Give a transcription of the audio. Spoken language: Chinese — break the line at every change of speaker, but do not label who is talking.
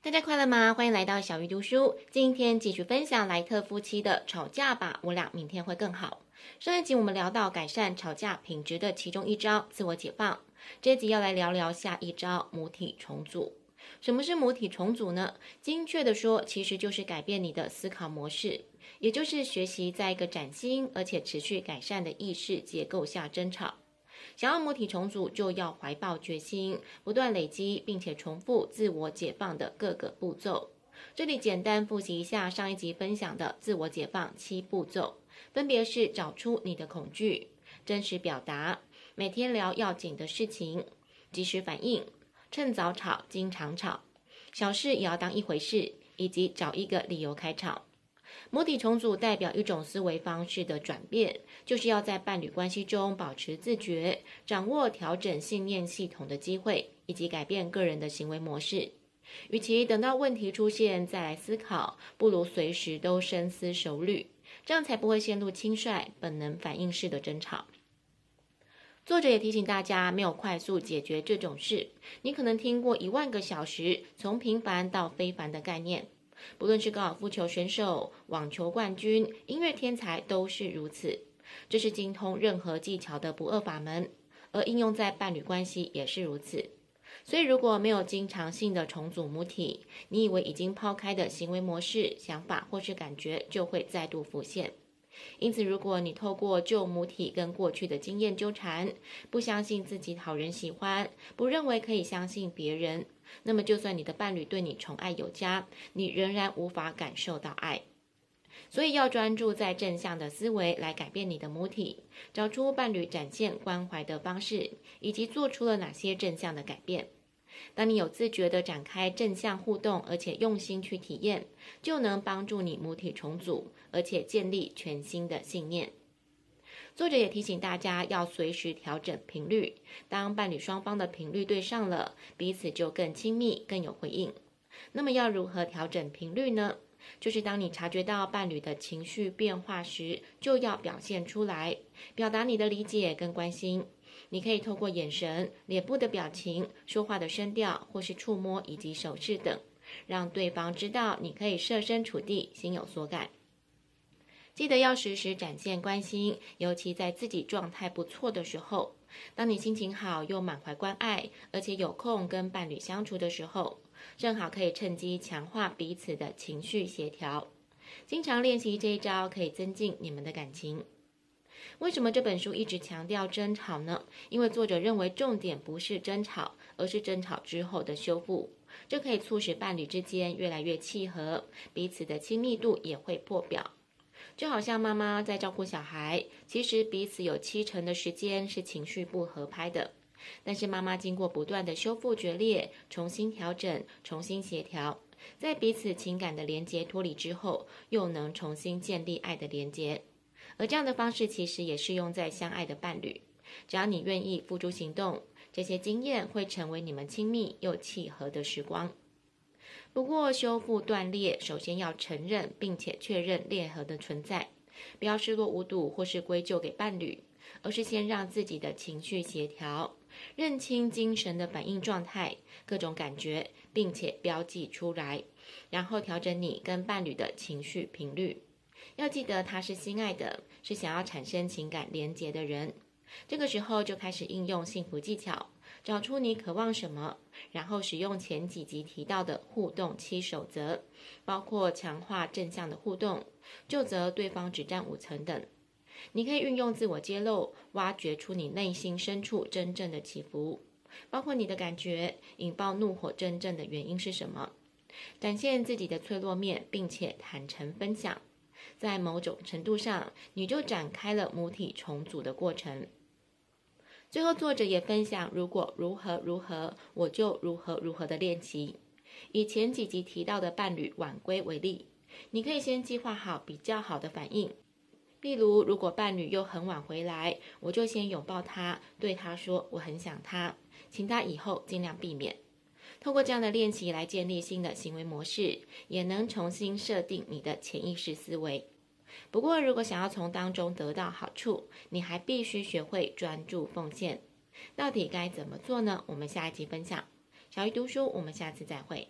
大家快乐吗？欢迎来到小鱼读书。今天继续分享莱特夫妻的吵架吧，我俩明天会更好。上一集我们聊到改善吵架品质的其中一招——自我解放。这一集要来聊聊下一招——母体重组。什么是母体重组呢？精确的说，其实就是改变你的思考模式，也就是学习在一个崭新而且持续改善的意识结构下争吵。想要母体重组，就要怀抱决心，不断累积，并且重复自我解放的各个步骤。这里简单复习一下上一集分享的自我解放七步骤，分别是找出你的恐惧、真实表达、每天聊要紧的事情、及时反应、趁早吵、经常吵、小事也要当一回事，以及找一个理由开吵。母体重组代表一种思维方式的转变，就是要在伴侣关系中保持自觉，掌握调整信念系统的机会，以及改变个人的行为模式。与其等到问题出现再来思考，不如随时都深思熟虑，这样才不会陷入轻率、本能反应式的争吵。作者也提醒大家，没有快速解决这种事。你可能听过一万个小时，从平凡到非凡的概念。不论是高尔夫球选手、网球冠军、音乐天才，都是如此。这是精通任何技巧的不二法门，而应用在伴侣关系也是如此。所以，如果没有经常性的重组母体，你以为已经抛开的行为模式、想法或是感觉，就会再度浮现。因此，如果你透过旧母体跟过去的经验纠缠，不相信自己讨人喜欢，不认为可以相信别人，那么就算你的伴侣对你宠爱有加，你仍然无法感受到爱。所以要专注在正向的思维来改变你的母体，找出伴侣展现关怀的方式，以及做出了哪些正向的改变。当你有自觉地展开正向互动，而且用心去体验，就能帮助你母体重组，而且建立全新的信念。作者也提醒大家要随时调整频率，当伴侣双方的频率对上了，彼此就更亲密、更有回应。那么要如何调整频率呢？就是当你察觉到伴侣的情绪变化时，就要表现出来，表达你的理解跟关心。你可以透过眼神、脸部的表情、说话的声调，或是触摸以及手势等，让对方知道你可以设身处地、心有所感。记得要时时展现关心，尤其在自己状态不错的时候。当你心情好又满怀关爱，而且有空跟伴侣相处的时候，正好可以趁机强化彼此的情绪协调。经常练习这一招，可以增进你们的感情。为什么这本书一直强调争吵呢？因为作者认为重点不是争吵，而是争吵之后的修复。这可以促使伴侣之间越来越契合，彼此的亲密度也会破表。就好像妈妈在照顾小孩，其实彼此有七成的时间是情绪不合拍的，但是妈妈经过不断的修复决裂、重新调整、重新协调，在彼此情感的连结脱离之后，又能重新建立爱的连结。而这样的方式其实也适用在相爱的伴侣，只要你愿意付诸行动，这些经验会成为你们亲密又契合的时光。不过，修复断裂首先要承认并且确认裂痕的存在，不要视若无睹或是归咎给伴侣，而是先让自己的情绪协调，认清精神的反应状态、各种感觉，并且标记出来，然后调整你跟伴侣的情绪频率。要记得，他是心爱的，是想要产生情感连结的人。这个时候就开始应用幸福技巧，找出你渴望什么，然后使用前几集提到的互动七守则，包括强化正向的互动，就责对方只占五成等。你可以运用自我揭露，挖掘出你内心深处真正的起伏，包括你的感觉，引爆怒火真正的原因是什么，展现自己的脆弱面，并且坦诚分享。在某种程度上，你就展开了母体重组的过程。最后，作者也分享，如果如何如何，我就如何如何的练习。以前几集提到的伴侣晚归为例，你可以先计划好比较好的反应。例如，如果伴侣又很晚回来，我就先拥抱他，对他说我很想他，请他以后尽量避免。通过这样的练习来建立新的行为模式，也能重新设定你的潜意识思维。不过，如果想要从当中得到好处，你还必须学会专注奉献。到底该怎么做呢？我们下一集分享。小鱼读书，我们下次再会。